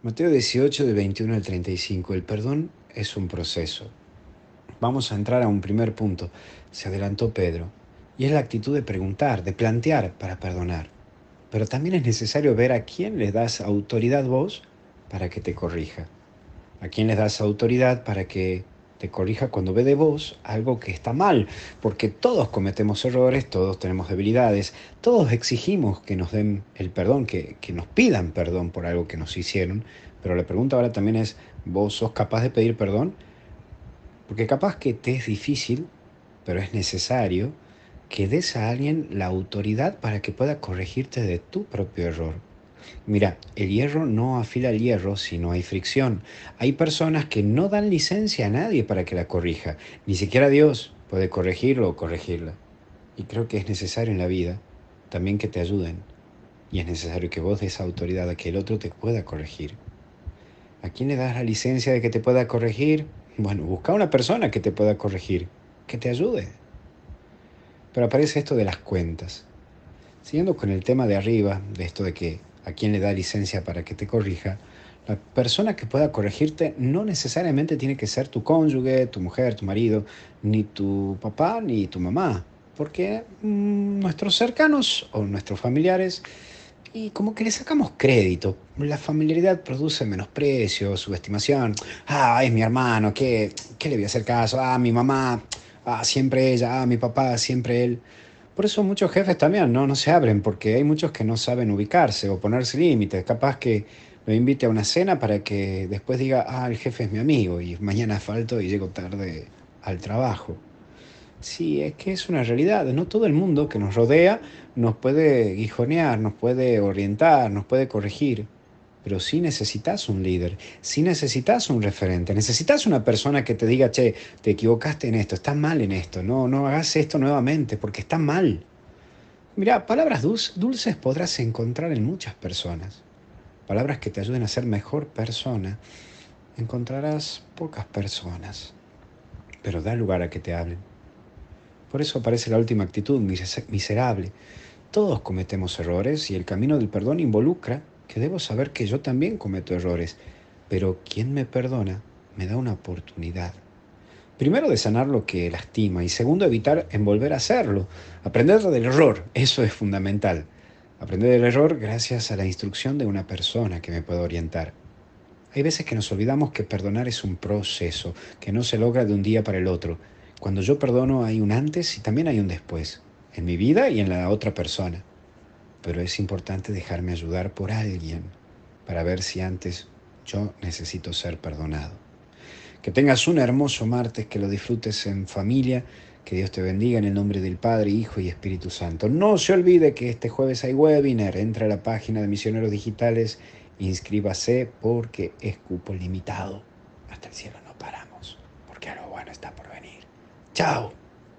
Mateo 18, de 21 al 35. El perdón es un proceso. Vamos a entrar a un primer punto. Se adelantó Pedro. Y es la actitud de preguntar, de plantear para perdonar. Pero también es necesario ver a quién le das autoridad vos para que te corrija. A quién le das autoridad para que te corrija cuando ve de vos algo que está mal, porque todos cometemos errores, todos tenemos debilidades, todos exigimos que nos den el perdón, que, que nos pidan perdón por algo que nos hicieron, pero la pregunta ahora también es, ¿vos sos capaz de pedir perdón? Porque capaz que te es difícil, pero es necesario que des a alguien la autoridad para que pueda corregirte de tu propio error. Mira, el hierro no afila el hierro si no hay fricción. Hay personas que no dan licencia a nadie para que la corrija. Ni siquiera Dios puede corregirlo o corregirla. Y creo que es necesario en la vida también que te ayuden. Y es necesario que vos des autoridad a que el otro te pueda corregir. ¿A quién le das la licencia de que te pueda corregir? Bueno, busca una persona que te pueda corregir, que te ayude. Pero aparece esto de las cuentas. Siguiendo con el tema de arriba, de esto de que a quien le da licencia para que te corrija, la persona que pueda corregirte no necesariamente tiene que ser tu cónyuge, tu mujer, tu marido, ni tu papá, ni tu mamá, porque mm, nuestros cercanos o nuestros familiares, y como que le sacamos crédito, la familiaridad produce menosprecio, subestimación, ah, es mi hermano, ¿qué, qué le voy a hacer caso? Ah, mi mamá, ah, siempre ella, ah, mi papá, siempre él. Por eso muchos jefes también ¿no? no se abren, porque hay muchos que no saben ubicarse o ponerse límites. Capaz que lo invite a una cena para que después diga, ah, el jefe es mi amigo y mañana falto y llego tarde al trabajo. Sí, es que es una realidad. No todo el mundo que nos rodea nos puede guijonear, nos puede orientar, nos puede corregir. Pero sí necesitas un líder, sí necesitas un referente, necesitas una persona que te diga, che, te equivocaste en esto, estás mal en esto, no, no hagas esto nuevamente porque está mal. Mira, palabras dulces podrás encontrar en muchas personas. Palabras que te ayuden a ser mejor persona, encontrarás pocas personas. Pero da lugar a que te hablen. Por eso aparece la última actitud, miserable. Todos cometemos errores y el camino del perdón involucra que debo saber que yo también cometo errores, pero quien me perdona me da una oportunidad. Primero de sanar lo que lastima y segundo evitar envolver a hacerlo. Aprender del error, eso es fundamental. Aprender del error gracias a la instrucción de una persona que me pueda orientar. Hay veces que nos olvidamos que perdonar es un proceso, que no se logra de un día para el otro. Cuando yo perdono hay un antes y también hay un después, en mi vida y en la otra persona pero es importante dejarme ayudar por alguien para ver si antes yo necesito ser perdonado. Que tengas un hermoso martes, que lo disfrutes en familia, que Dios te bendiga en el nombre del Padre, Hijo y Espíritu Santo. No se olvide que este jueves hay webinar, entra a la página de Misioneros Digitales, inscríbase porque es cupo limitado. Hasta el cielo no paramos, porque algo bueno está por venir. Chao.